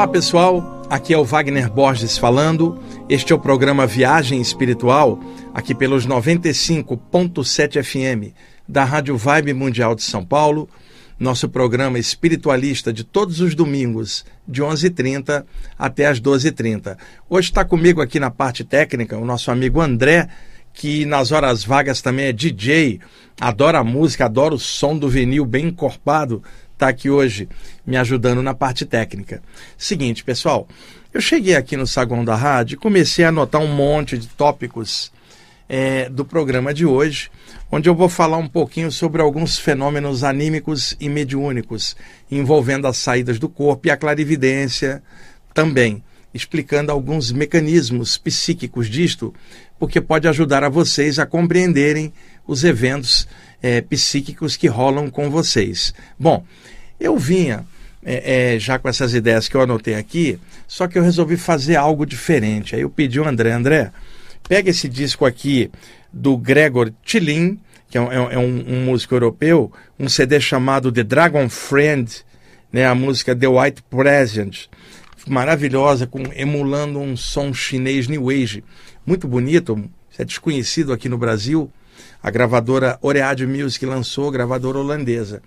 Olá pessoal, aqui é o Wagner Borges falando. Este é o programa Viagem Espiritual, aqui pelos 95.7 FM da Rádio Vibe Mundial de São Paulo. Nosso programa espiritualista de todos os domingos, de 11h30 até as 12h30. Hoje está comigo aqui na parte técnica o nosso amigo André, que nas horas vagas também é DJ, adora a música, adora o som do vinil bem encorpado está aqui hoje me ajudando na parte técnica. Seguinte, pessoal, eu cheguei aqui no saguão da rádio e comecei a anotar um monte de tópicos é, do programa de hoje, onde eu vou falar um pouquinho sobre alguns fenômenos anímicos e mediúnicos envolvendo as saídas do corpo e a clarividência também, explicando alguns mecanismos psíquicos disto, porque pode ajudar a vocês a compreenderem os eventos é, psíquicos que rolam com vocês. Bom, eu vinha é, é, já com essas ideias que eu anotei aqui, só que eu resolvi fazer algo diferente. Aí eu pedi ao André, André, pega esse disco aqui do Gregor Tillin, que é, um, é um, um, músico europeu, um CD chamado The Dragon Friend, né, a música The White Present, maravilhosa, com, emulando um som chinês New Age, muito bonito, é desconhecido aqui no Brasil. A gravadora Oreade Music lançou, gravadora holandesa.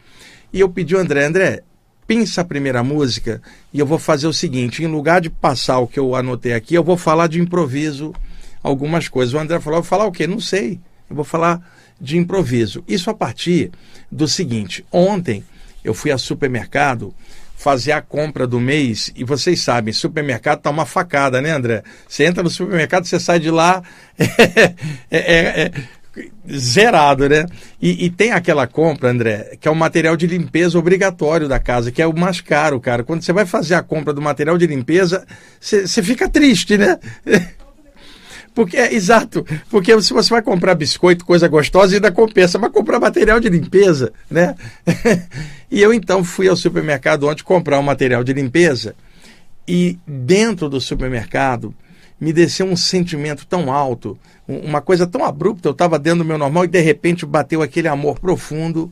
E eu pedi ao André, André, pensa a primeira música e eu vou fazer o seguinte: em lugar de passar o que eu anotei aqui, eu vou falar de improviso algumas coisas. O André falou: vou falar o quê? Não sei. Eu vou falar de improviso. Isso a partir do seguinte: ontem eu fui ao supermercado fazer a compra do mês e vocês sabem, supermercado tá uma facada, né, André? Você entra no supermercado, você sai de lá é, é, é, zerado, né? E, e, tem aquela compra, André, que é o material de limpeza obrigatório da casa, que é o mais caro, cara. Quando você vai fazer a compra do material de limpeza, você fica triste, né? Porque, é, exato, porque se você vai comprar biscoito, coisa gostosa, ainda compensa, mas comprar material de limpeza, né? e eu então fui ao supermercado ontem comprar um material de limpeza e dentro do supermercado me desceu um sentimento tão alto, uma coisa tão abrupta. Eu estava dentro do meu normal e de repente bateu aquele amor profundo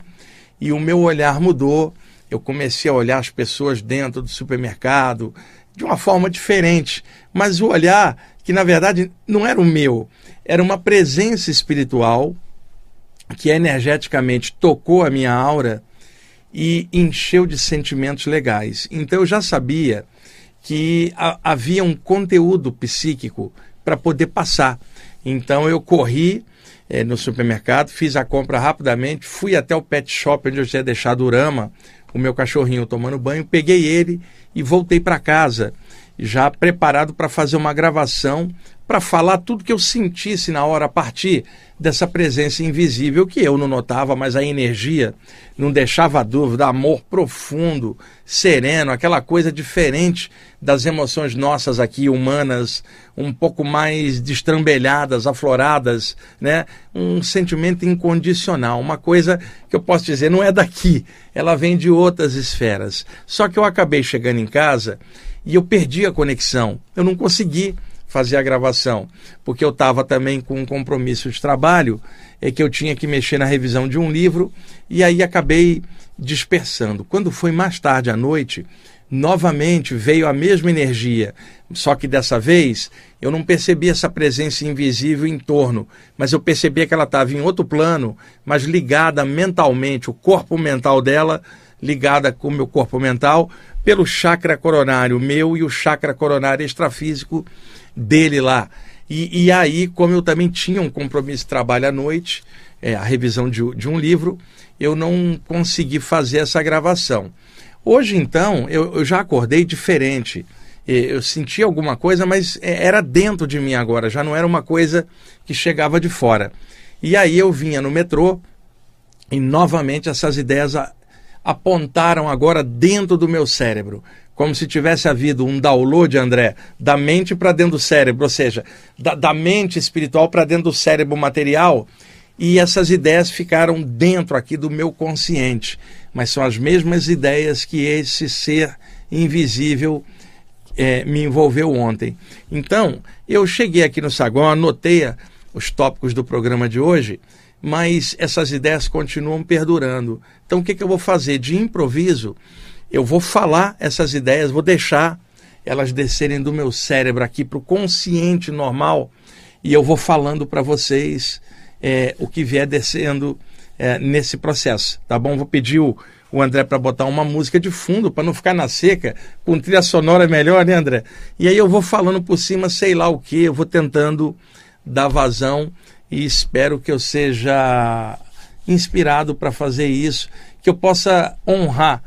e o meu olhar mudou. Eu comecei a olhar as pessoas dentro do supermercado de uma forma diferente, mas o olhar que na verdade não era o meu, era uma presença espiritual que energeticamente tocou a minha aura e encheu de sentimentos legais. Então eu já sabia que a, havia um conteúdo psíquico para poder passar. Então eu corri é, no supermercado, fiz a compra rapidamente, fui até o pet shop onde eu tinha deixado o Rama, o meu cachorrinho tomando banho, peguei ele e voltei para casa, já preparado para fazer uma gravação para falar tudo que eu sentisse na hora a partir dessa presença invisível que eu não notava, mas a energia não deixava dúvida, amor profundo, sereno, aquela coisa diferente das emoções nossas aqui humanas, um pouco mais destrambelhadas, afloradas, né? Um sentimento incondicional, uma coisa que eu posso dizer não é daqui, ela vem de outras esferas. Só que eu acabei chegando em casa e eu perdi a conexão. Eu não consegui fazer a gravação, porque eu estava também com um compromisso de trabalho, é que eu tinha que mexer na revisão de um livro e aí acabei dispersando. Quando foi mais tarde à noite, novamente veio a mesma energia, só que dessa vez eu não percebi essa presença invisível em torno, mas eu percebi que ela estava em outro plano, mas ligada mentalmente, o corpo mental dela ligada com o meu corpo mental pelo chakra coronário meu e o chakra coronário extrafísico dele lá. E, e aí, como eu também tinha um compromisso de trabalho à noite, é, a revisão de, de um livro, eu não consegui fazer essa gravação. Hoje, então, eu, eu já acordei diferente. Eu senti alguma coisa, mas é, era dentro de mim agora, já não era uma coisa que chegava de fora. E aí eu vinha no metrô e novamente essas ideias apontaram agora dentro do meu cérebro como se tivesse havido um download, André, da mente para dentro do cérebro, ou seja, da, da mente espiritual para dentro do cérebro material, e essas ideias ficaram dentro aqui do meu consciente. Mas são as mesmas ideias que esse ser invisível é, me envolveu ontem. Então, eu cheguei aqui no saguão, anotei os tópicos do programa de hoje, mas essas ideias continuam perdurando. Então, o que, que eu vou fazer? De improviso, eu vou falar essas ideias, vou deixar elas descerem do meu cérebro aqui para o consciente normal e eu vou falando para vocês é, o que vier descendo é, nesse processo, tá bom? Vou pedir o, o André para botar uma música de fundo para não ficar na seca, com trilha sonora melhor, né, André? E aí eu vou falando por cima, sei lá o que, eu vou tentando dar vazão e espero que eu seja inspirado para fazer isso, que eu possa honrar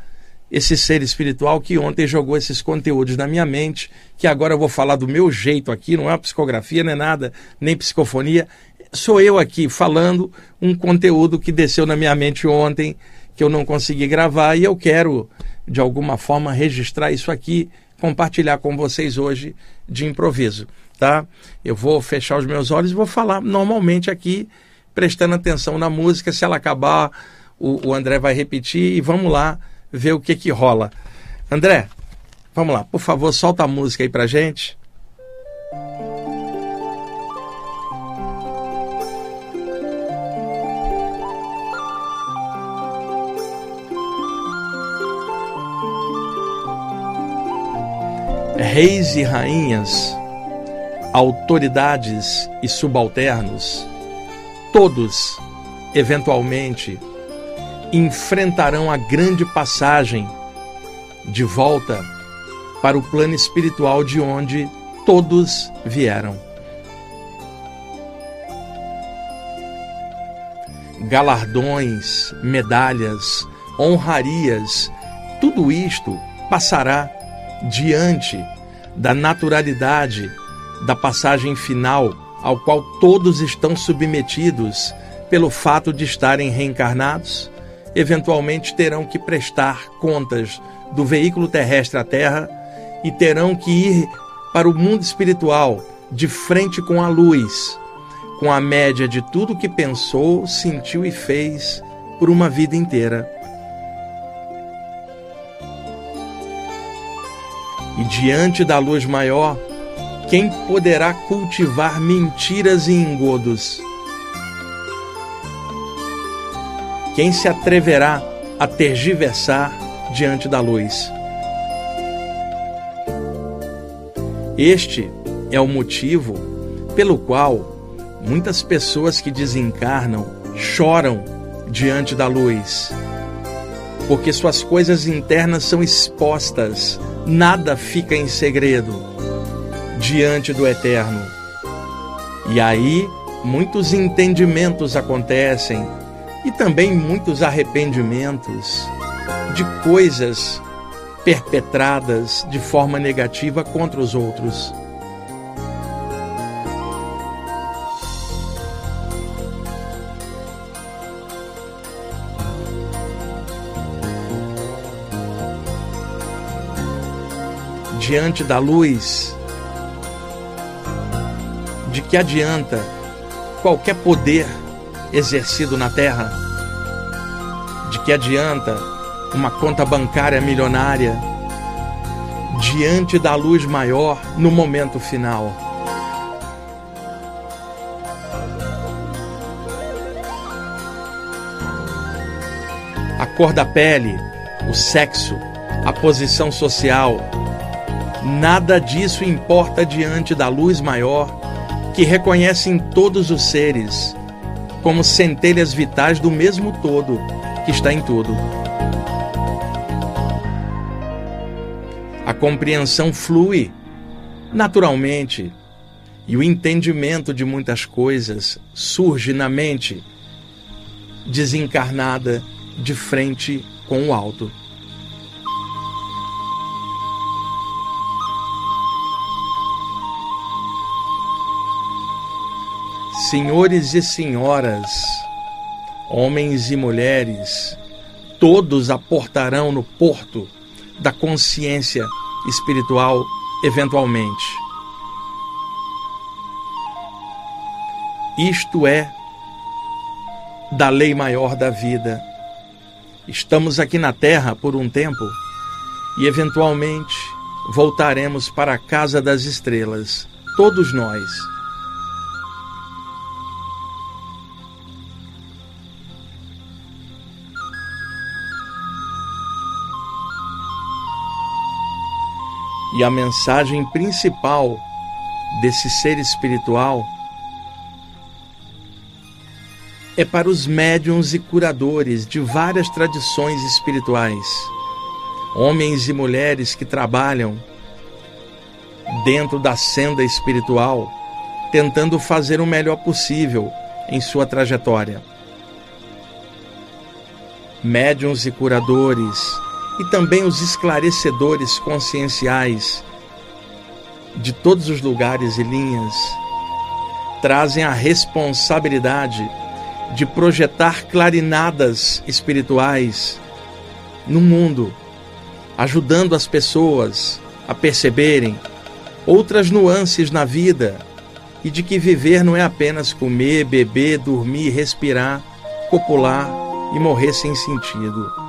esse ser espiritual que ontem jogou esses conteúdos na minha mente, que agora eu vou falar do meu jeito aqui, não é psicografia, nem nada, nem psicofonia. Sou eu aqui falando um conteúdo que desceu na minha mente ontem, que eu não consegui gravar, e eu quero, de alguma forma, registrar isso aqui, compartilhar com vocês hoje de improviso, tá? Eu vou fechar os meus olhos e vou falar normalmente aqui, prestando atenção na música. Se ela acabar, o, o André vai repetir e vamos lá ver o que que rola. André, vamos lá, por favor, solta a música aí pra gente. Reis e rainhas, autoridades e subalternos, todos, eventualmente, enfrentarão a grande passagem de volta para o plano espiritual de onde todos vieram. Galardões, medalhas, honrarias, tudo isto passará diante da naturalidade da passagem final ao qual todos estão submetidos pelo fato de estarem reencarnados eventualmente terão que prestar contas do veículo terrestre à Terra e terão que ir para o mundo espiritual de frente com a luz, com a média de tudo que pensou, sentiu e fez por uma vida inteira. E diante da luz maior, quem poderá cultivar mentiras e engodos? Quem se atreverá a tergiversar diante da luz? Este é o motivo pelo qual muitas pessoas que desencarnam choram diante da luz, porque suas coisas internas são expostas, nada fica em segredo diante do Eterno. E aí muitos entendimentos acontecem e também muitos arrependimentos de coisas perpetradas de forma negativa contra os outros. Diante da luz, de que adianta qualquer poder exercido na terra? De que adianta uma conta bancária milionária diante da luz maior no momento final? A cor da pele, o sexo, a posição social, nada disso importa diante da luz maior que reconhece em todos os seres como centelhas vitais do mesmo todo que está em tudo. A compreensão flui naturalmente e o entendimento de muitas coisas surge na mente desencarnada de frente com o alto. Senhores e senhoras, homens e mulheres, todos aportarão no porto da consciência espiritual eventualmente. Isto é da lei maior da vida. Estamos aqui na Terra por um tempo e eventualmente voltaremos para a casa das estrelas, todos nós E a mensagem principal desse ser espiritual é para os médiums e curadores de várias tradições espirituais, homens e mulheres que trabalham dentro da senda espiritual, tentando fazer o melhor possível em sua trajetória. Médiuns e curadores, e também os esclarecedores conscienciais de todos os lugares e linhas, trazem a responsabilidade de projetar clarinadas espirituais no mundo, ajudando as pessoas a perceberem outras nuances na vida e de que viver não é apenas comer, beber, dormir, respirar, copular e morrer sem sentido.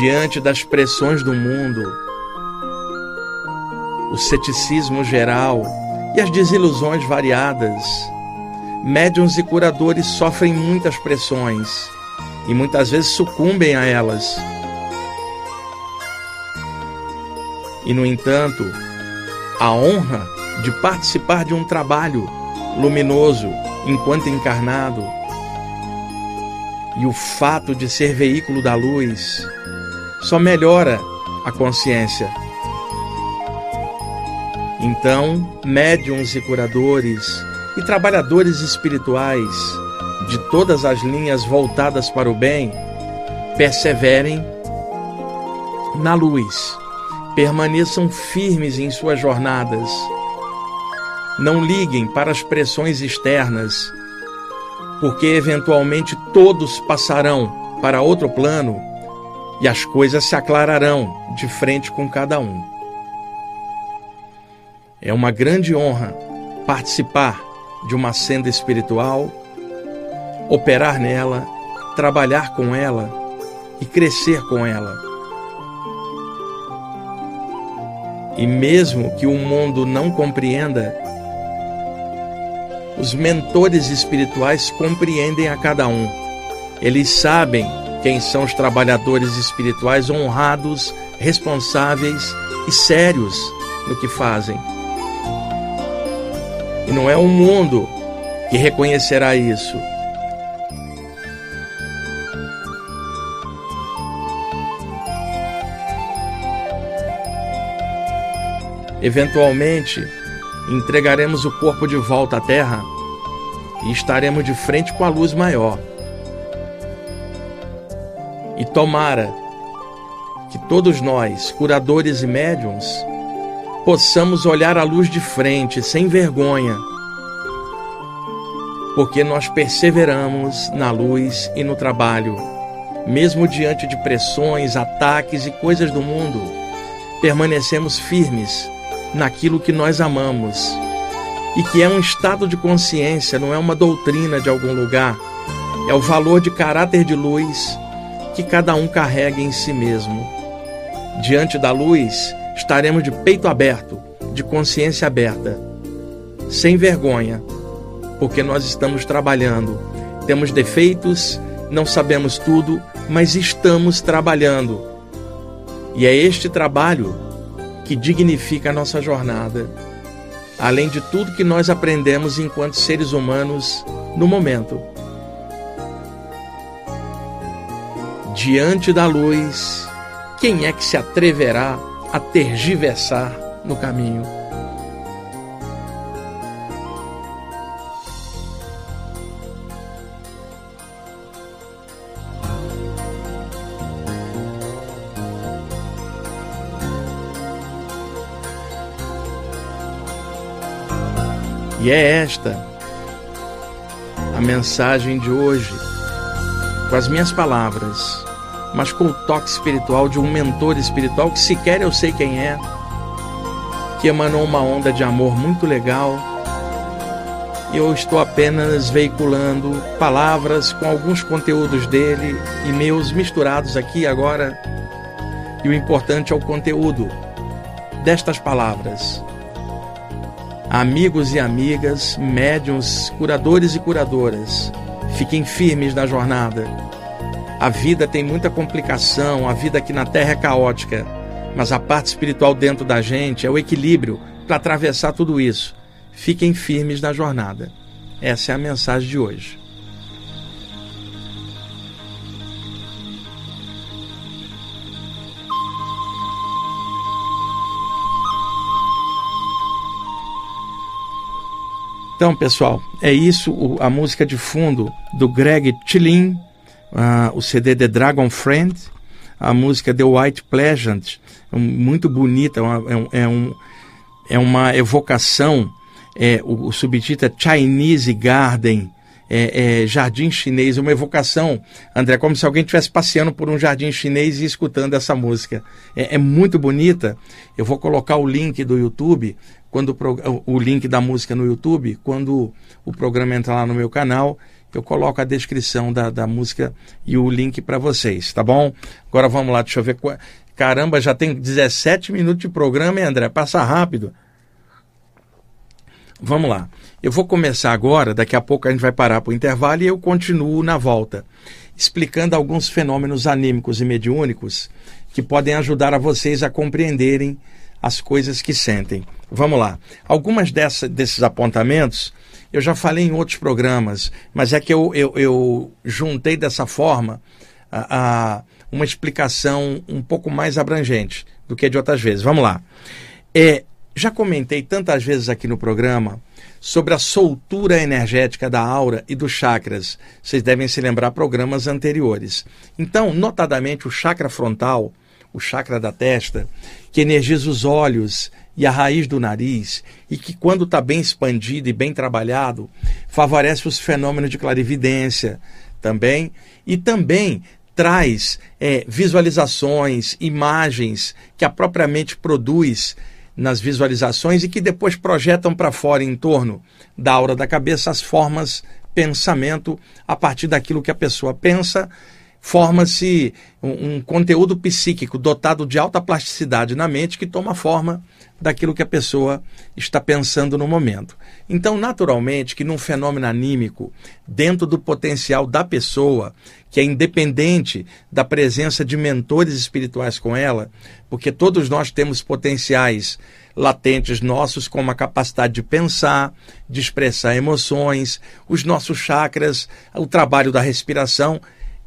Diante das pressões do mundo, o ceticismo geral e as desilusões variadas, médiuns e curadores sofrem muitas pressões e muitas vezes sucumbem a elas. E, no entanto, a honra de participar de um trabalho luminoso enquanto encarnado e o fato de ser veículo da luz só melhora a consciência então, médiums e curadores e trabalhadores espirituais de todas as linhas voltadas para o bem, perseverem na luz, permaneçam firmes em suas jornadas. Não liguem para as pressões externas, porque eventualmente todos passarão para outro plano e as coisas se aclararão de frente com cada um. É uma grande honra participar de uma senda espiritual, operar nela, trabalhar com ela e crescer com ela. E mesmo que o mundo não compreenda, os mentores espirituais compreendem a cada um. Eles sabem quem são os trabalhadores espirituais honrados, responsáveis e sérios no que fazem. E não é o mundo que reconhecerá isso. Eventualmente, entregaremos o corpo de volta à Terra e estaremos de frente com a luz maior. E tomara que todos nós, curadores e médiums, possamos olhar a luz de frente, sem vergonha, porque nós perseveramos na luz e no trabalho, mesmo diante de pressões, ataques e coisas do mundo, permanecemos firmes naquilo que nós amamos e que é um estado de consciência, não é uma doutrina de algum lugar, é o valor de caráter de luz que cada um carrega em si mesmo. Diante da luz, estaremos de peito aberto, de consciência aberta, sem vergonha, porque nós estamos trabalhando. Temos defeitos, não sabemos tudo, mas estamos trabalhando. E é este trabalho que dignifica a nossa jornada, além de tudo que nós aprendemos enquanto seres humanos no momento. Diante da luz, quem é que se atreverá a tergiversar no caminho. E é esta a mensagem de hoje, com as minhas palavras mas com o toque espiritual de um mentor espiritual que sequer eu sei quem é, que emanou uma onda de amor muito legal. E eu estou apenas veiculando palavras com alguns conteúdos dele e meus misturados aqui agora. E o importante é o conteúdo destas palavras. Amigos e amigas, médiums, curadores e curadoras, fiquem firmes na jornada A vida tem muita complicação, a vida aqui na Terra é caótica, mas a parte espiritual dentro da gente é o equilíbrio para atravessar tudo isso. Fiquem firmes na jornada. Essa é a mensagem de hoje. Então, pessoal, é isso a música de fundo do Greg Tillin, uh, o CD The Dragon Friend, a música The White Pleasant, muito bonita, é, um, é, um, é uma evocação, é, o, o subtítulo é Chinese Garden, é, é, jardim chinês, uma evocação, André, como se alguém estivesse passeando por um jardim chinês e escutando essa música. É, é, muito bonita. Eu vou colocar o link do YouTube quando o, o link da música no YouTube, quando o programa entrar lá no meu canal, eu coloco a descrição da, da música e o link para vocês, tá bom? Agora vamos lá, deixa eu ver. Caramba, já tem 17 minutos de programa, hein, André? Passa rápido. Vamos lá. Eu vou começar agora, daqui a pouco a gente vai parar para o intervalo e eu continuo na volta, explicando alguns fenômenos anímicos e mediúnicos que podem ajudar a vocês a compreenderem as coisas que sentem. Vamos lá. Algumas dessa, desses apontamentos eu já falei em outros programas, mas é que eu, eu, eu juntei dessa forma a, a, uma explicação um pouco mais abrangente do que de outras vezes. Vamos lá. É, já comentei tantas vezes aqui no programa sobre a soltura energética da aura e dos chakras. Vocês devem se lembrar programas anteriores. Então, notadamente, o chakra frontal, o chakra da testa, que energiza os olhos e a raiz do nariz, e que, quando está bem expandido e bem trabalhado, favorece os fenômenos de clarividência também, e também traz é, visualizações, imagens que a própria mente produz nas visualizações e que depois projetam para fora em torno da aura da cabeça as formas pensamento a partir daquilo que a pessoa pensa forma-se um, um, conteúdo psíquico dotado de alta plasticidade na mente que toma forma daquilo que a pessoa está pensando no momento. Então, naturalmente, que num fenômeno anímico, dentro do potencial da pessoa, que é independente da presença de mentores espirituais com ela, porque todos nós temos potenciais latentes nossos, como a capacidade de pensar, de expressar emoções, os nossos chakras, o trabalho da respiração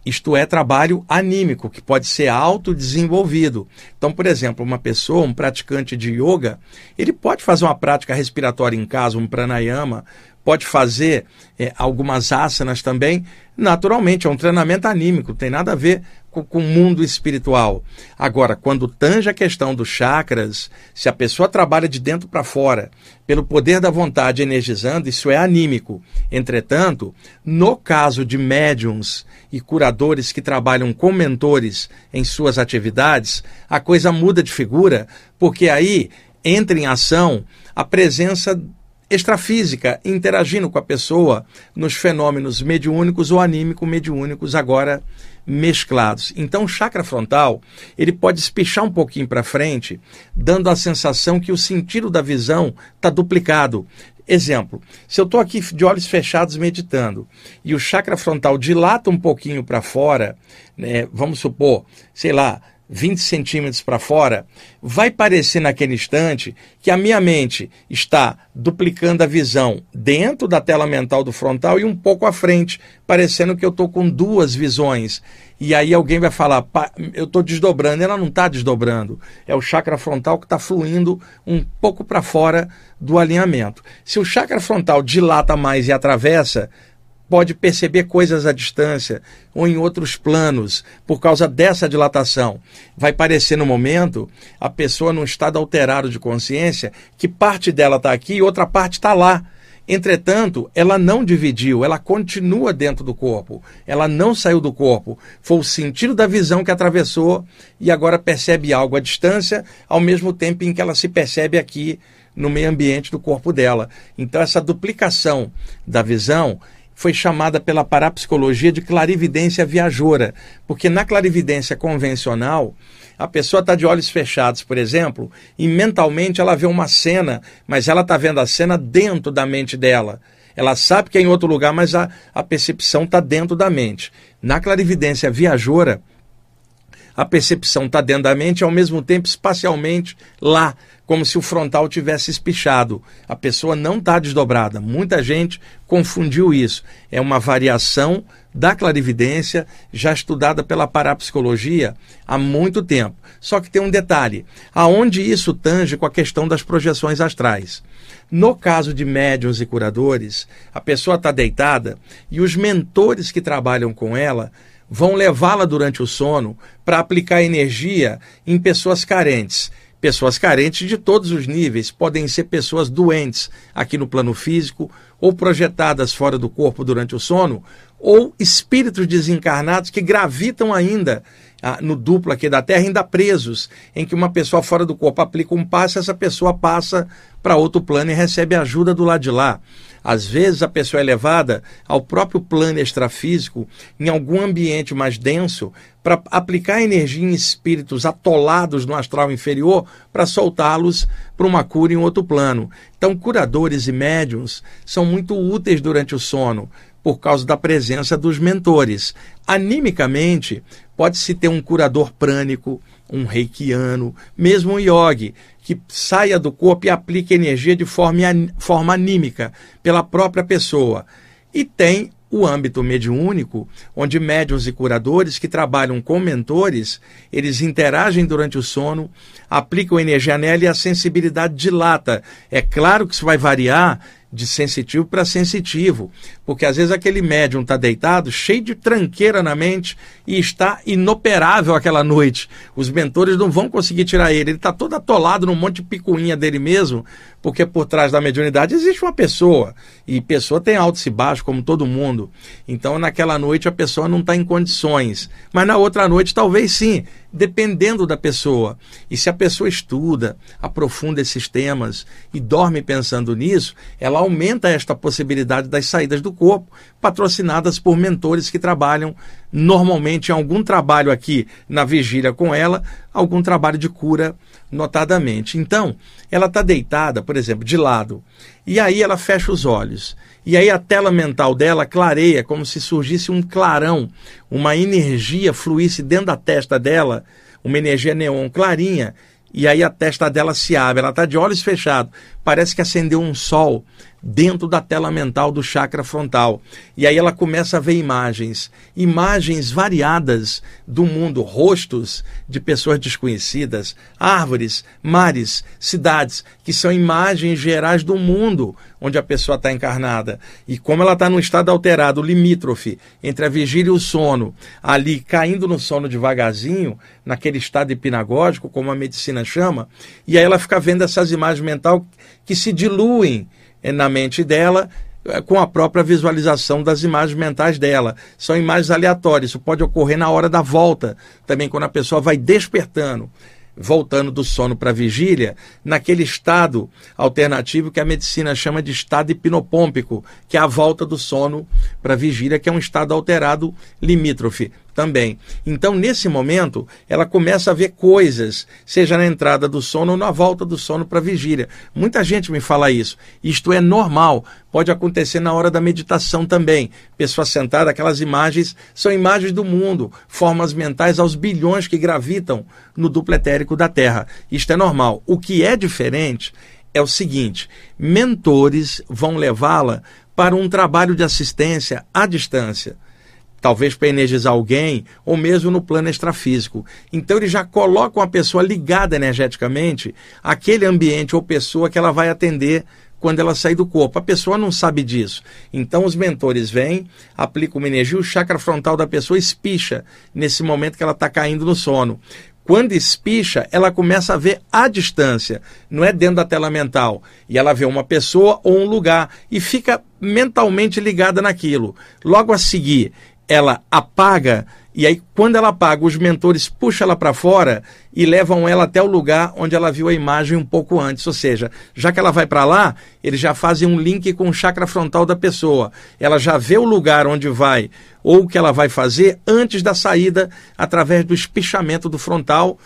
isto é trabalho anímico, que pode ser autodesenvolvido. Então, por exemplo, uma pessoa, um praticante de yoga, ele pode fazer uma prática respiratória em casa, um pranayama, pode fazer é, algumas asanas também. Naturalmente, é um treinamento anímico, tem nada a ver com, com o mundo espiritual. Agora, quando tange a questão dos chakras, se a pessoa trabalha de dentro para fora, pelo poder da vontade energizando, isso é anímico. Entretanto, no caso de médiums e curadores que trabalham com mentores em suas atividades, a coisa muda de figura, porque aí entra em ação a presença extrafísica interagindo com a pessoa nos fenômenos mediúnicos ou anímico-mediúnicos agora mesclados. Então, o chakra frontal, ele pode espichar um pouquinho para frente, dando a sensação que o sentido da visão está duplicado. Exemplo, se eu estou aqui de olhos fechados meditando e o chakra frontal dilata um pouquinho para fora, né, vamos supor, sei lá, 20 centímetros para fora, vai parecer naquele instante que a minha mente está duplicando a visão dentro da tela mental do frontal e um pouco à frente, parecendo que eu estou com duas visões. E aí alguém vai falar, eu estou desdobrando. Ela não está desdobrando. É o chakra frontal que está fluindo um pouco para fora do alinhamento. Se o chakra frontal dilata mais e atravessa, pode perceber coisas à distância ou em outros planos por causa dessa dilatação. Vai parecer no momento a pessoa num estado alterado de consciência que parte dela está aqui e outra parte está lá. Entretanto, ela não dividiu, ela continua dentro do corpo, ela não saiu do corpo. Foi o sentido da visão que atravessou e agora percebe algo à distância, ao mesmo tempo em que ela se percebe aqui no meio ambiente do corpo dela. Então, essa duplicação da visão foi chamada pela parapsicologia de clarividência viajora, porque na clarividência convencional, a pessoa está de olhos fechados, por exemplo, e mentalmente ela vê uma cena, mas ela está vendo a cena dentro da mente dela. Ela sabe que é em outro lugar, mas a, a percepção está dentro da mente. Na clarividência viajora, a percepção está dentro da mente e ao mesmo tempo espacialmente lá, como se o frontal tivesse espichado. A pessoa não está desdobrada. Muita gente confundiu isso. É uma variação da clarividência já estudada pela parapsicologia há muito tempo. Só que tem um detalhe: aonde isso tange com a questão das projeções astrais. No caso de médiuns e curadores, a pessoa está deitada e os mentores que trabalham com ela vão levá-la durante o sono para aplicar energia em pessoas carentes. Pessoas carentes de todos os níveis, podem ser pessoas doentes aqui no plano físico, ou projetadas fora do corpo durante o sono, ou espíritos desencarnados que gravitam ainda ah, no duplo aqui da Terra, ainda presos, em que uma pessoa fora do corpo aplica um passe, essa pessoa passa para outro plano e recebe ajuda do lado de lá. Às vezes a pessoa é levada ao próprio plano extrafísico, em algum ambiente mais denso, para aplicar energia em espíritos atolados no astral inferior para soltá-los para uma cura em outro plano. Então, curadores e médiums são muito úteis durante o sono por causa da presença dos mentores. Animicamente, pode-se ter um curador prânico, um reikiano, mesmo um yogi, que saia do corpo e aplique energia de forma, forma anímica pela própria pessoa. E tem o âmbito mediúnico, onde médiuns e curadores que trabalham com mentores, eles interagem durante o sono, aplicam energia nela e a sensibilidade dilata. É claro que isso vai variar de sensitivo para sensitivo, porque às vezes aquele médium está deitado, cheio de tranqueira na mente e está inoperável aquela noite. Os mentores não vão conseguir tirar ele, ele está todo atolado num monte de picuinha dele mesmo, porque por trás da mediunidade existe uma pessoa, e pessoa tem altos e baixos, como todo mundo. Então naquela noite a pessoa não está em condições, mas na outra noite talvez sim dependendo da pessoa. E se a pessoa estuda, aprofunda esses temas e dorme pensando nisso, ela aumenta esta possibilidade das saídas do corpo, patrocinadas por mentores que trabalham normalmente em algum trabalho aqui na vigília com ela, algum trabalho de cura notadamente. Então, ela está deitada, por exemplo, de lado, e aí ela fecha os olhos. E aí a tela mental dela clareia como se surgisse um clarão, uma energia fluísse dentro da testa dela, uma energia neon clarinha, e aí a testa dela se abre, ela está de olhos fechados, parece que acendeu um sol dentro da tela mental do chakra frontal. E aí ela começa a ver imagens, imagens variadas do mundo, rostos de pessoas desconhecidas, árvores, mares, cidades, que são imagens gerais do mundo onde a pessoa está encarnada. E como ela está num estado alterado, limítrofe, entre a vigília e o sono, ali caindo no sono devagarzinho, naquele estado hipnagógico, como a medicina chama, e aí ela fica vendo essas imagens mentais que se diluem na mente dela eh, com a própria visualização das imagens mentais dela. São imagens aleatórias, isso pode ocorrer na hora da volta, também quando a pessoa vai despertando voltando do sono para a vigília, naquele estado alternativo que a medicina chama de estado hipnopômpico, que é a volta do sono para a vigília, que é um estado alterado limítrofe também. Então, nesse momento, ela começa a ver coisas, seja na entrada do sono ou na volta do sono para a vigília. Muita gente me fala isso. Isto é normal, pode acontecer na hora da meditação também. Pessoa sentada, aquelas imagens são imagens do mundo, formas mentais aos bilhões que gravitam no duplo etérico da Terra. Isto é normal. O que é diferente é o seguinte: mentores vão levá-la para um trabalho de assistência à distância talvez para energizar alguém, ou mesmo no plano extrafísico. Então ele já coloca uma pessoa ligada energeticamente àquele ambiente ou pessoa que ela vai atender quando ela sair do corpo. A pessoa não sabe disso. Então os mentores vêm, aplicam uma energia, o chakra frontal da pessoa espicha nesse momento que ela está caindo no sono. Quando espicha, ela começa a ver à distância, não é dentro da tela mental. E ela vê uma pessoa ou um lugar e fica mentalmente ligada naquilo. Logo a seguir, ela apaga e aí quando ela apaga, os mentores puxam ela para fora e levam ela até o lugar onde ela viu a imagem um pouco antes, ou seja, já que ela vai para lá, eles já fazem um link com o chakra frontal da pessoa. Ela já vê o lugar onde vai ou o que ela vai fazer antes da saída através do espichamento do frontal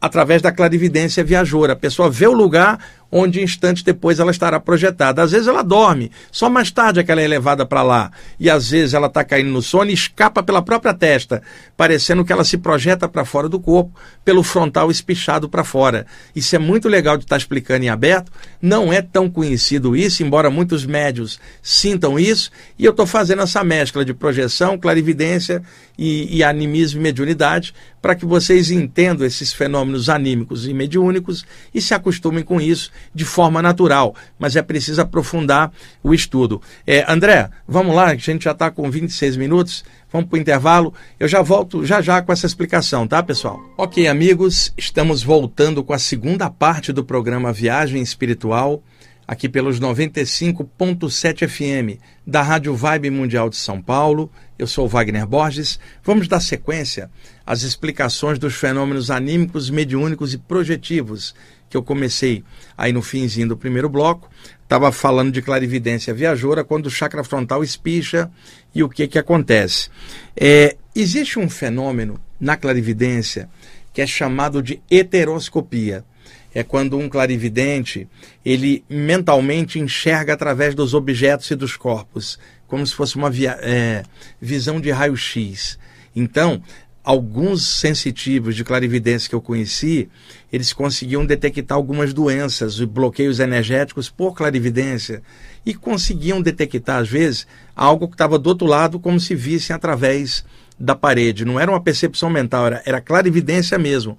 através da clarividência viajora. A pessoa vê o lugar onde instantes depois ela estará projetada. Às vezes ela dorme, só mais tarde é que ela é levada para lá. E às vezes ela está caindo no sono e escapa pela própria testa, parecendo que ela se projeta para fora do corpo, pelo frontal espichado para fora. Isso é muito legal de estar tá explicando em aberto. Não é tão conhecido isso, embora muitos médios sintam isso. E eu estou fazendo essa mescla de projeção, clarividência e, e animismo e mediunidade para que vocês entendam esses fenômenos anímicos e mediúnicos e se acostumem com isso de forma natural. Mas é preciso aprofundar o estudo. É, André, vamos lá, a gente já está com 26 minutos. Vamos para o intervalo. Eu já volto já já com essa explicação, tá, pessoal? Ok, amigos, estamos voltando com a segunda parte do programa Viagem Espiritual aqui pelos 95.7 FM da Rádio Vibe Mundial de São Paulo. Eu sou Wagner Borges. Vamos dar sequência às explicações dos fenômenos anímicos, mediúnicos e projetivos que eu comecei aí no finzinho do primeiro bloco. Estava falando de clarividência viajoura quando o chakra frontal espicha e o que que acontece. É, existe um fenômeno na clarividência que é chamado de heteroscopia é quando um clarividente ele mentalmente enxerga através dos objetos e dos corpos, como se fosse uma via, é, visão de raio-x. Então, alguns sensitivos de clarividência que eu conheci, eles conseguiam detectar algumas doenças e bloqueios energéticos por clarividência e conseguiam detectar, às vezes, algo que estava do outro lado, como se vissem através da parede. Não era uma percepção mental, era, era clarividência mesmo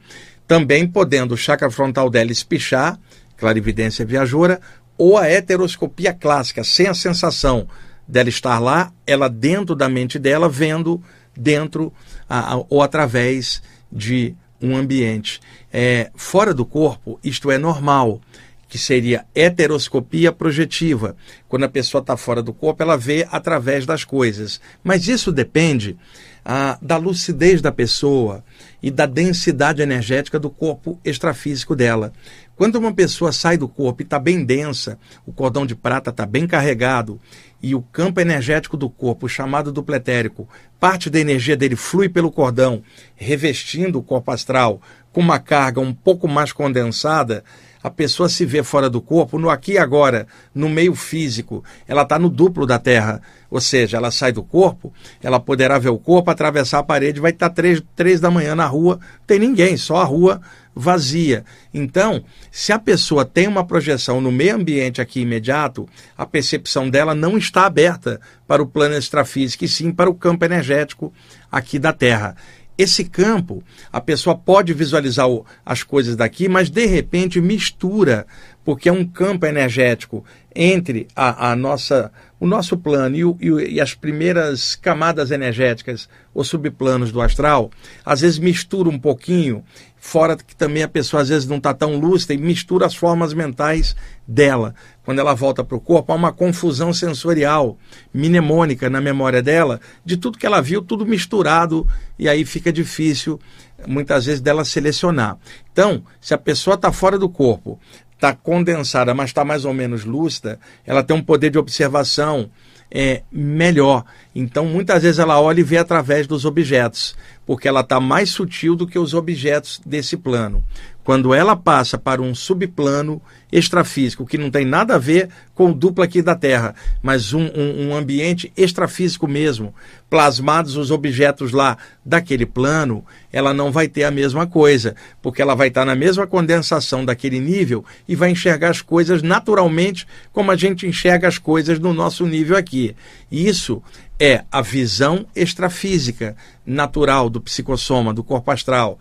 também podendo o chakra frontal dela espichar, clarividência viajoura, ou a heteroscopia clássica, sem a sensação dela estar lá, ela dentro da mente dela, vendo dentro a, a, ou através de um ambiente. É, fora do corpo, isto é normal, que seria heteroscopia projetiva. Quando a pessoa está fora do corpo, ela vê através das coisas. Mas isso depende ah, da lucidez da pessoa e da densidade energética do corpo extrafísico dela. Quando uma pessoa sai do corpo e está bem densa, o cordão de prata está bem carregado e o campo energético do corpo, chamado dupletérico, parte da energia dele flui pelo cordão, revestindo o corpo astral com uma carga um pouco mais condensada, a pessoa se vê fora do corpo, no aqui e agora, no meio físico, ela está no duplo da Terra. Ou seja, ela sai do corpo, ela poderá ver o corpo, atravessar a parede, vai estar tá três, três da manhã na rua, tem ninguém, só a rua vazia. Então, se a pessoa tem uma projeção no meio ambiente aqui imediato, a percepção dela não está aberta para o plano extrafísico, e sim para o campo energético aqui da Terra esse campo, a pessoa pode visualizar o, as coisas daqui, mas de repente mistura, porque é um campo energético entre a, a nossa, o nosso plano e, o, e, as primeiras camadas energéticas ou subplanos do astral, às vezes mistura um pouquinho fora que também a pessoa às vezes não está tão lúcida e mistura as formas mentais dela. Quando ela volta para o corpo, há uma confusão sensorial, mnemônica na memória dela, de tudo que ela viu, tudo misturado, e aí fica difícil, muitas vezes, dela selecionar. Então, se a pessoa está fora do corpo, está condensada, mas está mais ou menos lúcida, ela tem um poder de observação é, melhor. Então, muitas vezes ela olha e vê através dos objetos, porque ela está mais sutil do que os objetos desse plano. Quando ela passa para um subplano extrafísico, que não tem nada a ver com o duplo aqui da Terra, mas um, um, um ambiente extrafísico mesmo, plasmados os objetos lá daquele plano, ela não vai ter a mesma coisa, porque ela vai estar na mesma condensação daquele nível e vai enxergar as coisas naturalmente como a gente enxerga as coisas no nosso nível aqui. Isso é a visão extrafísica natural do psicossoma, do corpo astral,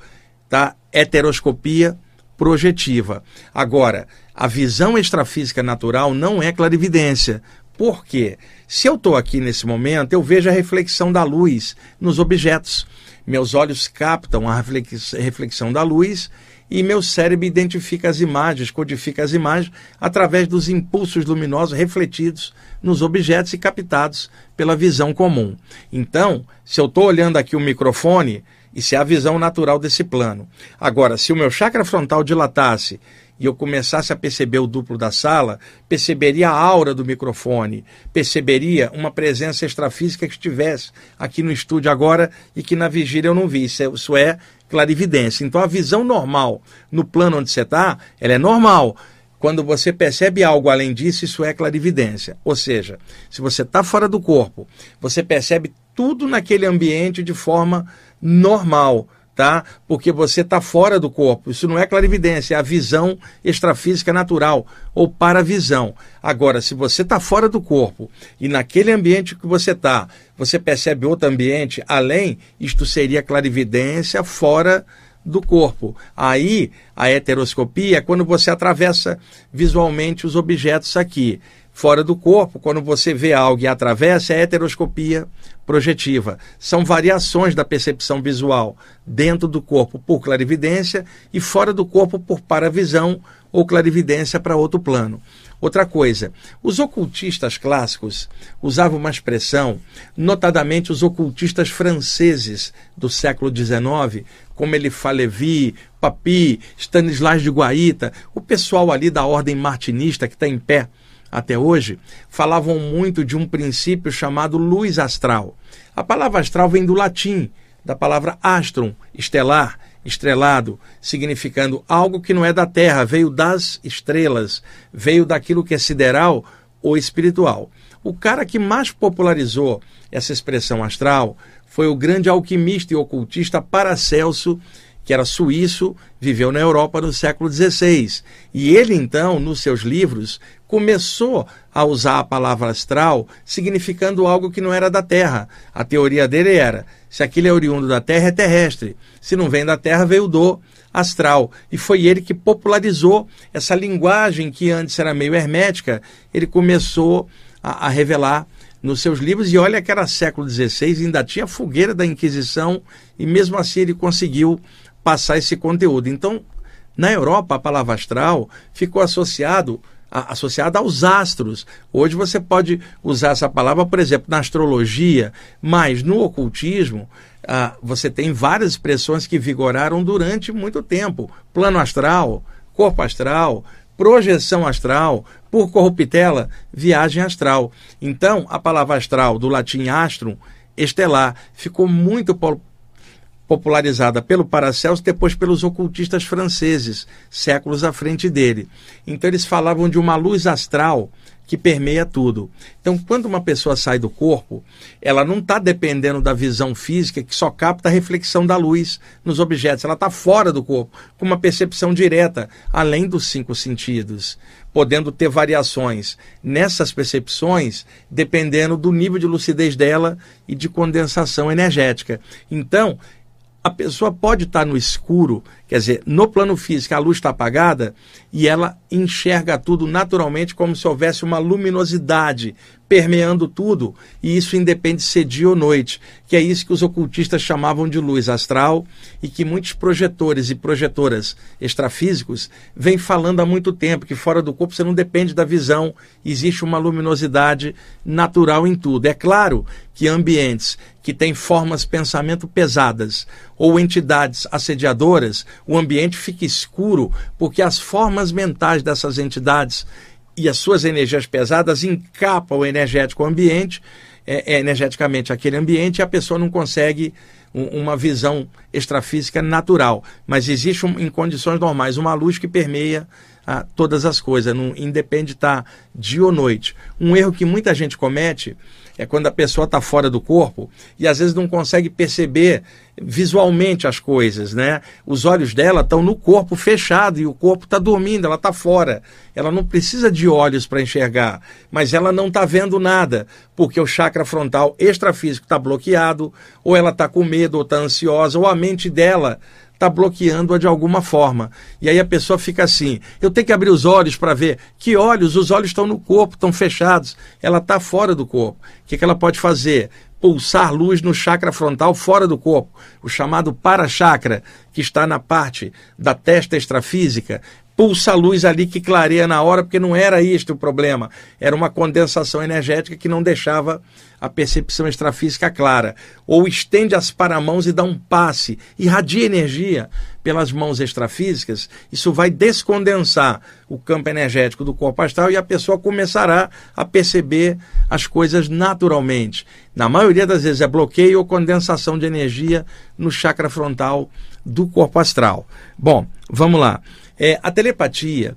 tá? Heteroscopia projetiva. Agora, a visão extrafísica natural não é clarividência. Por quê? Se eu estou aqui nesse momento, eu vejo a reflexão da luz nos objetos. Meus olhos captam a reflexão da luz e meu cérebro identifica as imagens, codifica as imagens através dos impulsos luminosos refletidos nos objetos e captados pela visão comum. Então, se eu estou olhando aqui o microfone, isso é a visão natural desse plano. Agora, se o meu chakra frontal dilatasse e eu começasse a perceber o duplo da sala, perceberia a aura do microfone, perceberia uma presença extrafísica que estivesse aqui no estúdio agora e que na vigília eu não vi. Isso é, isso é clarividência. Então a visão normal no plano onde você está, ela é normal. Quando você percebe algo além disso, isso é clarividência. Ou seja, se você está fora do corpo, você percebe tudo naquele ambiente de forma normal tá? Porque você está fora do corpo. Isso não é clarividência, é a visão extrafísica natural ou paravisão. Agora, se você está fora do corpo e naquele ambiente que você está, você percebe outro ambiente além, isto seria clarividência fora do corpo. Aí, a heteroscopia é quando você atravessa visualmente os objetos aqui fora do corpo, quando você vê algo e atravessa, é heteroscopia projetiva. São variações da percepção visual dentro do corpo por clarividência e fora do corpo por paravisão ou clarividência para outro plano. Outra coisa, os ocultistas clássicos usavam uma expressão, notadamente os ocultistas franceses do século XIX, como Elifalevi, Papi, Stanislas de Guaita, o pessoal ali da ordem martinista que está em pé até hoje, falavam muito de um princípio chamado luz astral. A palavra astral vem do latim, da palavra astrum, estelar, estrelado, significando algo que não é da Terra, veio das estrelas, veio daquilo que é sideral ou espiritual. O cara que mais popularizou essa expressão astral foi o grande alquimista e ocultista Paracelso que era suíço, viveu na Europa no século XVI. E ele, então, nos seus livros, começou a usar a palavra astral significando algo que não era da Terra. A teoria dele era: se aquilo é oriundo da Terra, é terrestre. Se não vem da Terra, veio do astral. E foi ele que popularizou essa linguagem que antes era meio hermética, ele começou a, a revelar nos seus livros, e olha que era século XVI, ainda tinha fogueira da Inquisição, e mesmo assim ele conseguiu passar esse conteúdo. Então, na Europa, a palavra astral ficou associado associada aos astros. Hoje você pode usar essa palavra, por exemplo, na astrologia, mas no ocultismo ah, você tem várias expressões que vigoraram durante muito tempo. Plano astral, corpo astral, projeção astral, por corruptela, viagem astral. Então, a palavra astral, do latim astrum, estelar, ficou muito popularizada pelo Paracelso, depois pelos ocultistas franceses, séculos à frente dele. Então eles falavam de uma luz astral que permeia tudo. Então, quando uma pessoa sai do corpo, ela não está dependendo da visão física que só capta a reflexão da luz nos objetos. Ela está fora do corpo, com uma percepção direta, além dos cinco sentidos, podendo ter variações nessas percepções, dependendo do nível de lucidez dela e de condensação energética. Então, a pessoa pode estar no escuro, quer dizer, no plano físico a luz está apagada e ela enxerga tudo naturalmente como se houvesse uma luminosidade permeando tudo, e isso independe de ser dia ou noite, que é isso que os ocultistas chamavam de luz astral e que muitos projetores e projetoras extrafísicos vêm falando há muito tempo, que fora do corpo você não depende da visão, existe uma luminosidade natural em tudo. É claro que ambientes que têm formas pensamento pesadas ou entidades assediadoras, o ambiente fica escuro porque as formas mentais dessas entidades e as suas energias pesadas encapam o energético ambiente, é, é, energeticamente aquele ambiente, e a pessoa não consegue um, uma visão extrafísica natural. Mas existe, um, em condições normais, uma luz que permeia ah, todas as coisas, não independe de estar dia ou noite. Um erro que muita gente comete é quando a pessoa está fora do corpo e às vezes não consegue perceber visualmente as coisas, né? Os olhos dela estão no corpo fechado e o corpo está dormindo, ela está fora. Ela não precisa de olhos para enxergar, mas ela não está vendo nada, porque o chakra frontal extrafísico está bloqueado, ou ela está com medo, ou está ansiosa, ou a mente dela está bloqueando-a de alguma forma. E aí a pessoa fica assim: eu tenho que abrir os olhos para ver. Que olhos? Os olhos estão no corpo, estão fechados. Ela está fora do corpo. O que, que ela pode fazer? Pulsar luz no chakra frontal fora do corpo, o chamado para-chakra, que está na parte da testa extrafísica pulsa a luz ali que clareia na hora, porque não era isto o problema. Era uma condensação energética que não deixava a percepção extrafísica clara. Ou estende as paramãos e dá um passe, irradia energia pelas mãos extrafísicas, isso vai descondensar o campo energético do corpo astral e a pessoa começará a perceber as coisas naturalmente. Na maioria das vezes é bloqueio ou condensação de energia no chakra frontal do corpo astral. Bom, vamos lá. É, a telepatia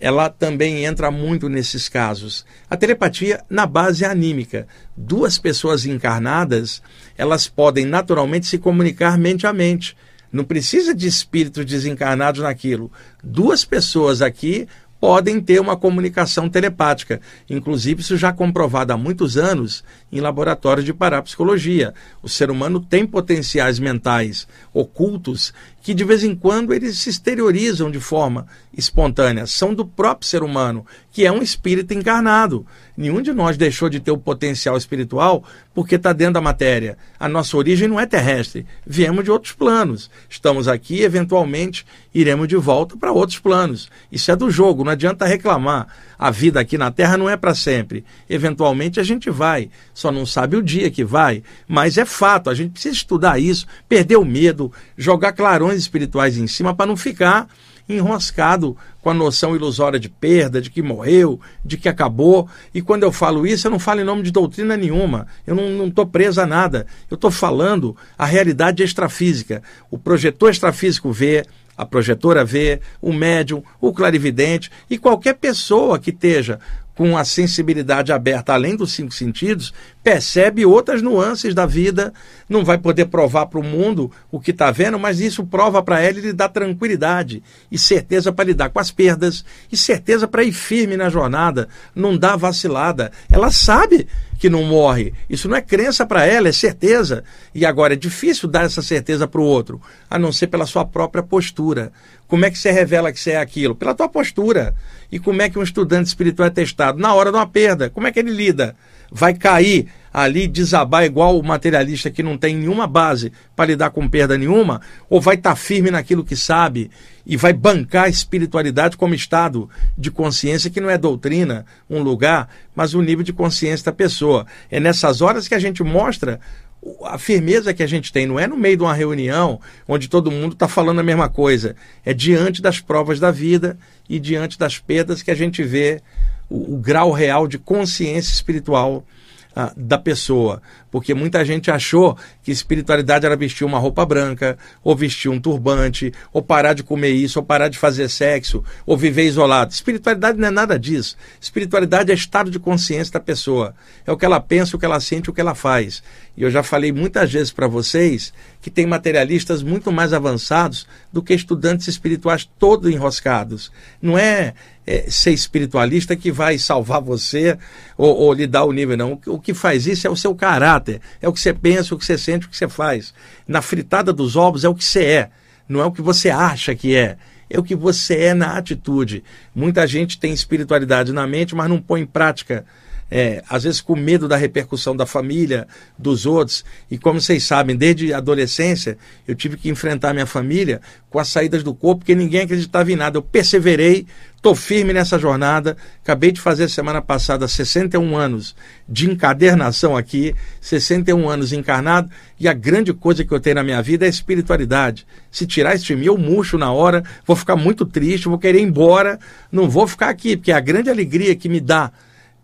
ela também entra muito nesses casos. A telepatia na base anímica. Duas pessoas encarnadas, elas podem naturalmente se comunicar mente a mente. Não precisa de espíritos desencarnados naquilo. Duas pessoas aqui podem ter uma comunicação telepática. Inclusive, isso já comprovado há muitos anos em laboratórios de parapsicologia. O ser humano tem potenciais mentais ocultos que de vez em quando eles se exteriorizam de forma espontânea, são do próprio ser humano, que é um espírito encarnado. Nenhum de nós deixou de ter o potencial espiritual porque está dentro da matéria. A nossa origem não é terrestre, viemos de outros planos. Estamos aqui, eventualmente iremos de volta para outros planos. Isso é do jogo, não adianta reclamar. A vida aqui na Terra não é para sempre. Eventualmente a gente vai, só não sabe o dia que vai, mas é fato, a gente precisa estudar isso, perder o medo, jogar clarões espirituais em cima para não ficar enroscado com a noção ilusória de perda, de que morreu, de que acabou. E quando eu falo isso, eu não falo em nome de doutrina nenhuma. Eu não estou preso a nada. Eu estou falando a realidade extrafísica. O projetor extrafísico vê, a projetora vê, o médium, o clarividente e qualquer pessoa que esteja com a sensibilidade aberta além dos cinco sentidos, percebe outras nuances da vida, não vai poder provar para o mundo o que está vendo, mas isso prova para ela e lhe dá tranquilidade e certeza para lidar com as perdas e certeza para ir firme na jornada, não dá vacilada. Ela sabe que não morre. Isso não é crença para ela, é certeza. E agora é difícil dar essa certeza para o outro, a não ser pela sua própria postura. Como é que você revela que você é aquilo? Pela tua postura. E como é que um estudante espiritual é testado? Na hora de uma perda. Como é que ele lida? Vai cair ali, desabar igual o materialista que não tem nenhuma base para lidar com perda nenhuma? Ou vai estar tá firme naquilo que sabe e vai bancar a espiritualidade como estado de consciência, que não é doutrina, um lugar, mas o nível de consciência da pessoa? É nessas horas que a gente mostra a firmeza que a gente tem não é no meio de uma reunião onde todo mundo está falando a mesma coisa, é diante das provas da vida e diante das perdas que a gente vê o, o grau real de consciência espiritual ah, da pessoa. Porque muita gente achou que espiritualidade era vestir uma roupa branca, ou vestir um turbante, ou parar de comer isso, ou parar de fazer sexo, ou viver isolado. Espiritualidade não é nada disso. Espiritualidade é estado de consciência da pessoa. É o que ela pensa, o que ela sente, o que ela faz. E eu já falei muitas vezes para vocês que tem materialistas muito mais avançados do que estudantes espirituais todos enroscados. Não é é, ser espiritualista que vai salvar você ou, ou lhe dar o nível, não. O, o, que faz isso é o seu caráter, é o que você pensa, o que você sente, o que você faz. Na fritada dos ovos é o que você é, não é o que você acha que é. É o que você é na atitude. Muita gente tem espiritualidade na mente, mas não põe em prática é, às vezes com medo da repercussão da família, dos outros. E como vocês sabem, desde a adolescência, eu tive que enfrentar minha família com as saídas do corpo, porque ninguém acreditava em nada. Eu perseverei, estou firme nessa jornada. Acabei de fazer semana passada 61 anos de encadernação aqui, 61 anos encarnado, e a grande coisa que eu tenho na minha vida é a espiritualidade. Se tirar de mim, eu murcho na hora, vou ficar muito triste, vou querer ir embora, não vou ficar aqui, porque a grande alegria que me dá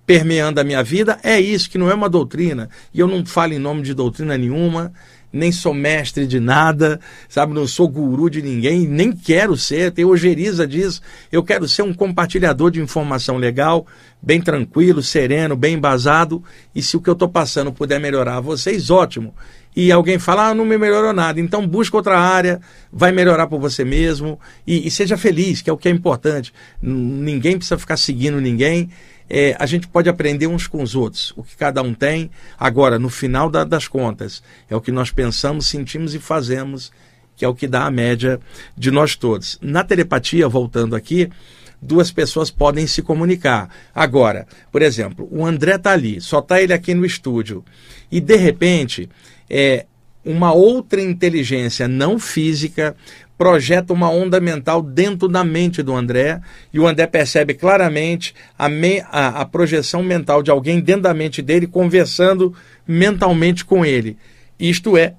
permeando a minha vida é isso, que não é uma doutrina. E eu não falo em nome de doutrina nenhuma, nem sou mestre de nada, sabe? Não sou guru de ninguém, nem quero ser, tenho ojeriza disso. Eu quero ser um compartilhador de informação legal, bem tranquilo, sereno, bem embasado. E se o que eu estou passando puder melhorar vocês, ótimo. E alguém fala, ah, não me melhorou nada. Então busca outra área, vai melhorar por você mesmo e, e seja feliz, que é o que é importante. Ninguém precisa ficar seguindo ninguém é, a gente pode aprender uns com os outros, o que cada um tem. Agora, no final da, das contas, é o que nós pensamos, sentimos e fazemos, que é o que dá a média de nós todos. Na telepatia, voltando aqui, duas pessoas podem se comunicar. Agora, por exemplo, o André está ali, só está ele aqui no estúdio, e de repente, é, uma outra inteligência não física projeta uma onda mental dentro da mente do André e o André percebe claramente a, me, a, a projeção mental de alguém dentro da mente dele conversando mentalmente com ele. Isto é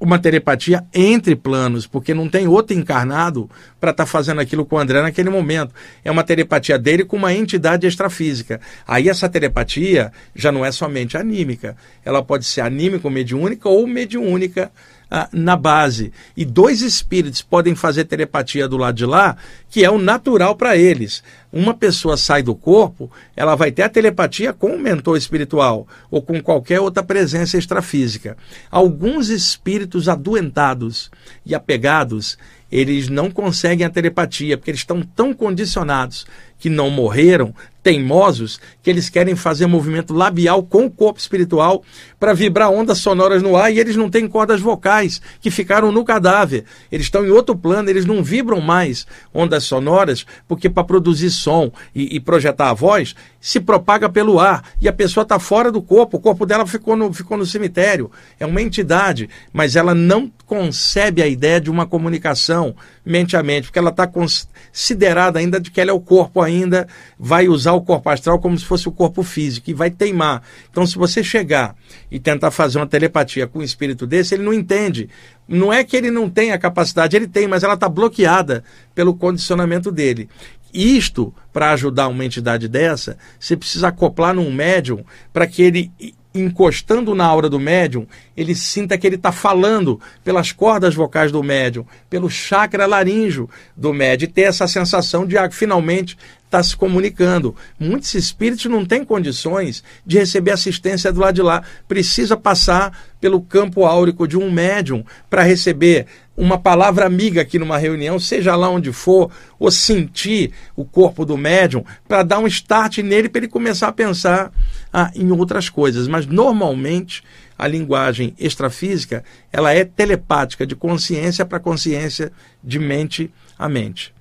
uma telepatia entre planos, porque não tem outro encarnado para estar tá fazendo aquilo com o André naquele momento. É uma telepatia dele com uma entidade extrafísica. Aí essa telepatia já não é somente anímica, ela pode ser anímico-mediúnica ou mediúnica ah, na base. E dois espíritos podem fazer telepatia do lado de lá, que é o natural para eles. Uma pessoa sai do corpo, ela vai ter a telepatia com o mentor espiritual ou com qualquer outra presença extrafísica. Alguns espíritos adoentados e apegados, eles não conseguem a telepatia, porque eles estão tão condicionados que não morreram, teimosos, que eles querem fazer movimento labial com o corpo espiritual para vibrar ondas sonoras no ar e eles não têm cordas vocais que ficaram no cadáver. Eles estão em outro plano, eles não vibram mais ondas sonoras, porque para produzir som e, e, projetar a voz, se propaga pelo ar e a pessoa está fora do corpo, o corpo dela ficou no, ficou no cemitério. É uma entidade, mas ela não concebe a ideia de uma comunicação mente a mente, porque ela está considerada ainda de que ela é o corpo ainda, vai usar o corpo astral como se fosse o corpo físico e vai teimar. Então, se você chegar e tentar fazer uma telepatia com um espírito desse, ele não entende. Não é que ele não tenha a capacidade, ele tem, mas ela está bloqueada pelo condicionamento dele. Isto, para ajudar uma entidade dessa, você precisa acoplar num médium para que ele encostando na aura do médium, ele sinta que ele está falando pelas cordas vocais do médium, pelo chakra laríngeo do médium, e ter essa sensação de ah, finalmente está se comunicando. Muitos espíritos não têm condições de receber assistência do lado de lá. Precisa passar pelo campo áurico de um médium para receber uma palavra amiga aqui numa reunião, seja lá onde for, ou sentir o corpo do médium para dar um start nele para ele começar a pensar ah, em outras coisas. Mas normalmente a linguagem extrafísica ela é telepática, de consciência para consciência, de mente a mente.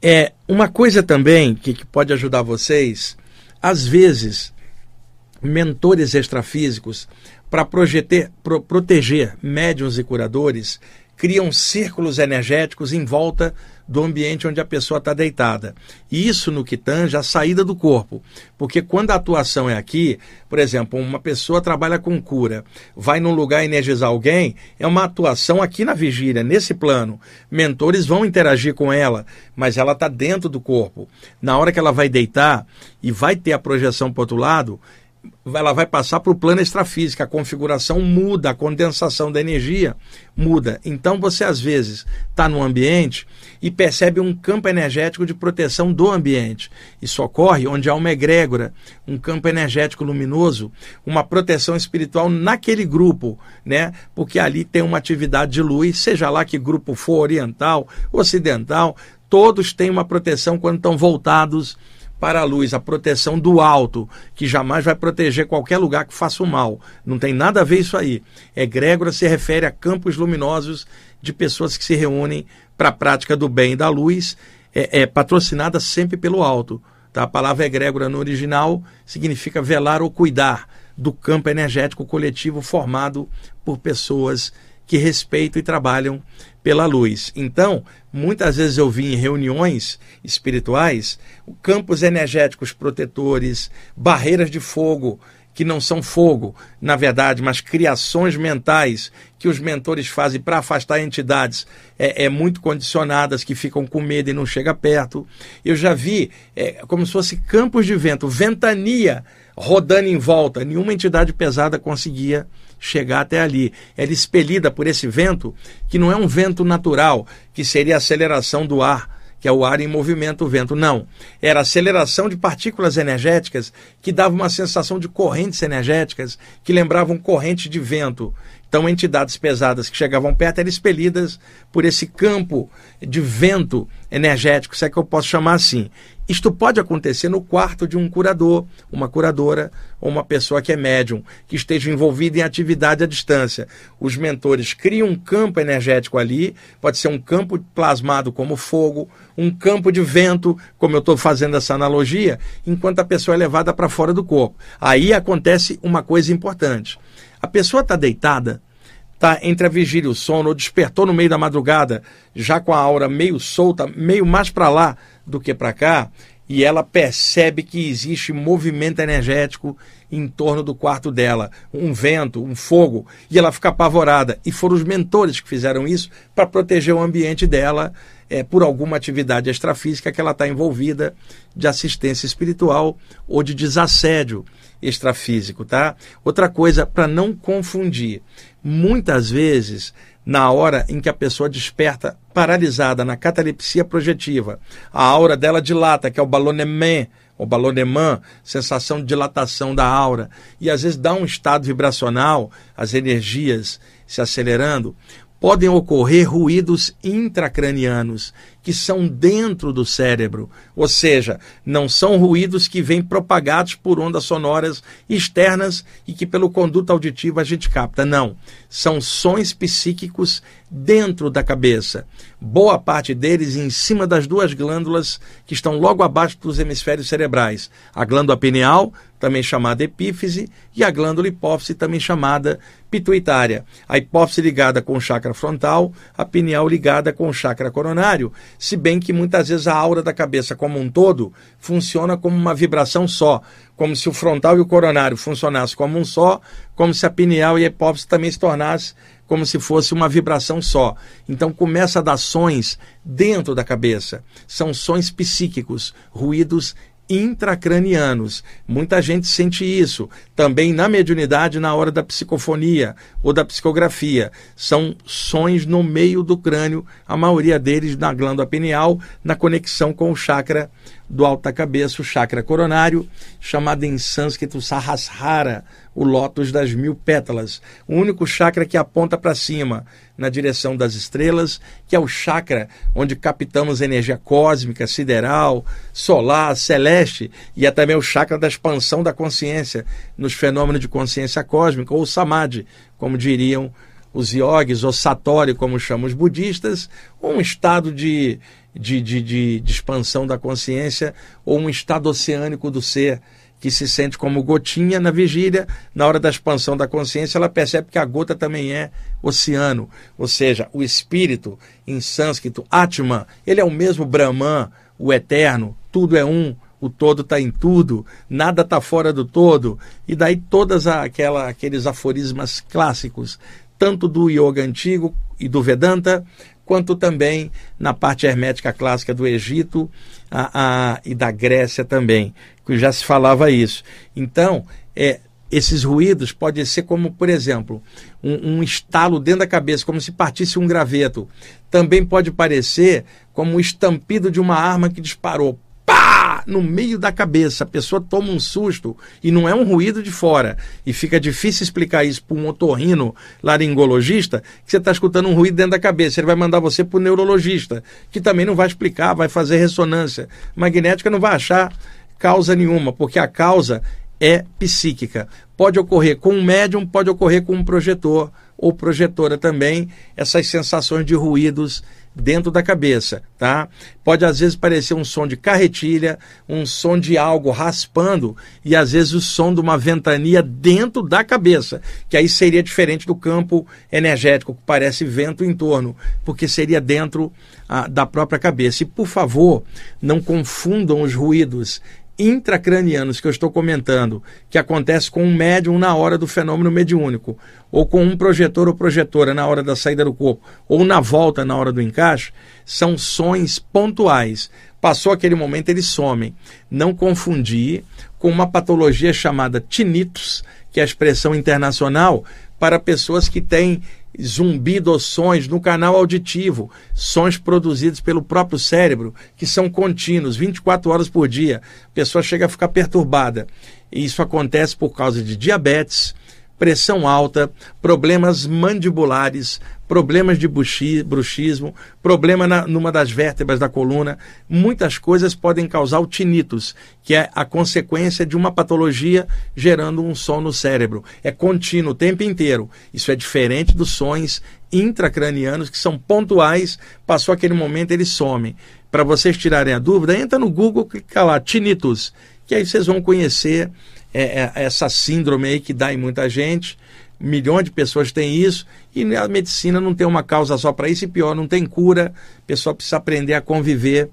É uma coisa também que, que pode ajudar vocês, às vezes, mentores extrafísicos, para pro, proteger médiums e curadores, criam círculos energéticos em volta do ambiente onde a pessoa está deitada. E isso no que tange a saída do corpo. Porque quando a atuação é aqui, por exemplo, uma pessoa trabalha com cura, vai num lugar energizar alguém, é uma atuação aqui na vigília, nesse plano. Mentores vão interagir com ela, mas ela está dentro do corpo. Na hora que ela vai deitar e vai ter a projeção para outro lado, ela vai passar para o plano extrafísico, a configuração muda, a condensação da energia muda. Então você às vezes está no ambiente e percebe um campo energético de proteção do ambiente. Isso ocorre onde há uma egrégora, um campo energético luminoso, uma proteção espiritual naquele grupo, né? Porque ali tem uma atividade de luz, seja lá que grupo for, oriental, ocidental, todos têm uma proteção quando estão voltados para a luz, a proteção do alto, que jamais vai proteger qualquer lugar que faça o mal. Não tem nada a ver isso aí. Egrégora se refere a campos luminosos de pessoas que se reúnem para a prática do bem e da luz, é, é patrocinada sempre pelo alto. Tá? A palavra egrégora no original significa velar ou cuidar do campo energético coletivo formado por pessoas que respeitam e trabalham pela luz. Então, muitas vezes eu vi em reuniões espirituais campos energéticos protetores, barreiras de fogo, que não são fogo, na verdade, mas criações mentais que os mentores fazem para afastar entidades é, é, muito condicionadas, que ficam com medo e não chega perto. Eu já vi é, como se fosse campos de vento, ventania rodando em volta. Nenhuma entidade pesada conseguia chegar até ali. Ela é expelida por esse vento, que não é um vento natural, que seria a aceleração do ar, que é o ar em movimento, o vento. Não. Era a aceleração de partículas energéticas que dava uma sensação de correntes energéticas que lembravam correntes de vento. Então, entidades pesadas que chegavam perto eram expelidas por esse campo de vento energético, se é que eu posso chamar assim. Isto pode acontecer no quarto de um curador, uma curadora ou uma pessoa que é médium, que esteja envolvida em atividade à distância. Os mentores criam um campo energético ali, pode ser um campo plasmado como fogo, um campo de vento, como eu estou fazendo essa analogia, enquanto a pessoa é levada para fora do corpo. Aí acontece uma coisa importante. A pessoa está deitada, está entre a vigília e o sono, ou despertou no meio da madrugada, já com a aura meio solta, meio mais para lá do que para cá, e ela percebe que existe movimento energético em torno do quarto dela, um vento, um fogo, e ela fica apavorada. E foram os mentores que fizeram isso para proteger o ambiente dela é, por alguma atividade extrafísica que ela está envolvida de assistência espiritual ou de desassédio extrafísico, tá? Outra coisa para não confunir, muitas vezes na hora em que a pessoa desperta paralisada na catalepsia projetiva, a aura dela dilata, que é o balonement, o balonemã, sensação de dilatação da aura, e às vezes dá um estado vibracional, as energias se acelerando, podem ocorrer ruídos intracranianos que são dentro do cérebro, ou seja, não são ruídos que vêm propagados por ondas sonoras externas e que pelo conduto auditivo a gente capta. Não, são sons psíquicos dentro da cabeça. Boa parte deles em cima das duas glândulas que estão logo abaixo dos hemisférios cerebrais: a glândula pineal, também chamada epífise, e a glândula hipófise, também chamada pituitária. A hipófise ligada com o chakra frontal, a pineal ligada com o chakra coronário se bem que muitas vezes a aura da cabeça como um todo funciona como uma vibração só, como se o frontal e o coronário funcionassem como um só, como se a pineal e a hipófise também se tornassem como se fosse uma vibração só. Então começa a dar sons dentro da cabeça. São sons psíquicos, ruídos intracranianos. Muita gente sente isso. Também na mediunidade, na hora da psicofonia ou da psicografia. São sons no meio do crânio, a maioria deles na glândula pineal, na conexão com o chakra do alta cabeça, o chakra coronário, chamado em sânscrito Sahasrara, o lótus das mil pétalas, o único chakra que aponta para cima, na direção das estrelas, que é o chakra onde captamos energia cósmica, sideral, solar, celeste, e é também o chakra da expansão da consciência nos fenômenos de consciência cósmica, ou samadhi, como diriam os yogis, ou satori, como chamam os budistas, um estado de de, de, de, de expansão da consciência ou um estado oceânico do ser que se sente como gotinha na vigília, na hora da expansão da consciência, ela percebe que a gota também é oceano. Ou seja, o espírito, em sânscrito, Atman, ele é o mesmo Brahman, o eterno, tudo é um, o todo está em tudo, nada está fora do todo. E daí todas aquela, aqueles aforismas clássicos, tanto do yoga antigo e do Vedanta, quanto também na parte hermética clássica do Egito a, a, e da Grécia também, que já se falava isso. Então, é, esses ruídos podem ser como, por exemplo, um, um, estalo dentro da cabeça, como se partisse um graveto. Também pode parecer como o estampido de uma arma que disparou no meio da cabeça. A pessoa toma um susto e não é um ruído de fora. E fica difícil explicar isso para um otorrino laringologista, que você está escutando um ruído dentro da cabeça. Ele vai mandar você para o neurologista, que também não vai explicar, vai fazer ressonância magnética, não vai achar causa nenhuma, porque a causa é psíquica. Pode ocorrer com um médium, pode ocorrer com um projetor ou projetora também, essas sensações de ruídos dentro da cabeça, tá? Pode às vezes parecer um som de carretilha, um som de algo raspando e às vezes o som de uma ventania dentro da cabeça, que aí seria diferente do campo energético, que parece vento em torno, porque seria dentro ah, da própria cabeça. E por favor, não confundam os ruídos intracranianos que eu estou comentando, que acontece com um médium na hora do fenômeno mediúnico, ou com um projetor ou projetora na hora da saída do corpo, ou na volta na hora do encaixe, são sons pontuais. Passou aquele momento, eles somem. Não confundir com uma patologia chamada tinnitus, que é a expressão internacional para pessoas que têm zumbido sons no canal auditivo, sons produzidos pelo próprio cérebro, que são contínuos, 24 horas por dia. A pessoa chega a ficar perturbada. E isso acontece por causa de diabetes, pressão alta, problemas mandibulares, problemas de bruxismo, problema na, numa das vértebras da coluna. Muitas coisas podem causar o tinnitus, que é a consequência de uma patologia gerando um som no cérebro. É contínuo o tempo inteiro. Isso é diferente dos sons intracranianos que são pontuais, passou aquele momento eles somem. Para vocês tirarem a dúvida, entra no Google, clica lá, tinnitus, que aí vocês vão conhecer é, é, essa síndrome aí que dá em muita gente. Milhões de pessoas têm isso e a medicina não tem uma causa só para isso e pior, não tem cura. A pessoa precisa aprender a conviver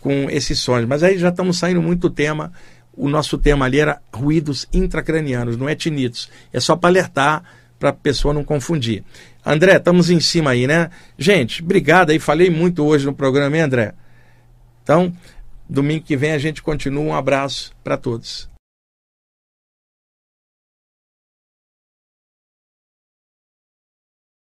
com esses sons. Mas aí já estamos saindo muito do tema. O nosso tema ali era ruídos intracranianos, não é tinitos. É só para alertar para a pessoa não confundir. André, estamos em cima aí, né? Gente, obrigado aí. Falei muito hoje no programa, hein, André? Então, domingo que vem a gente continua. Um abraço para todos.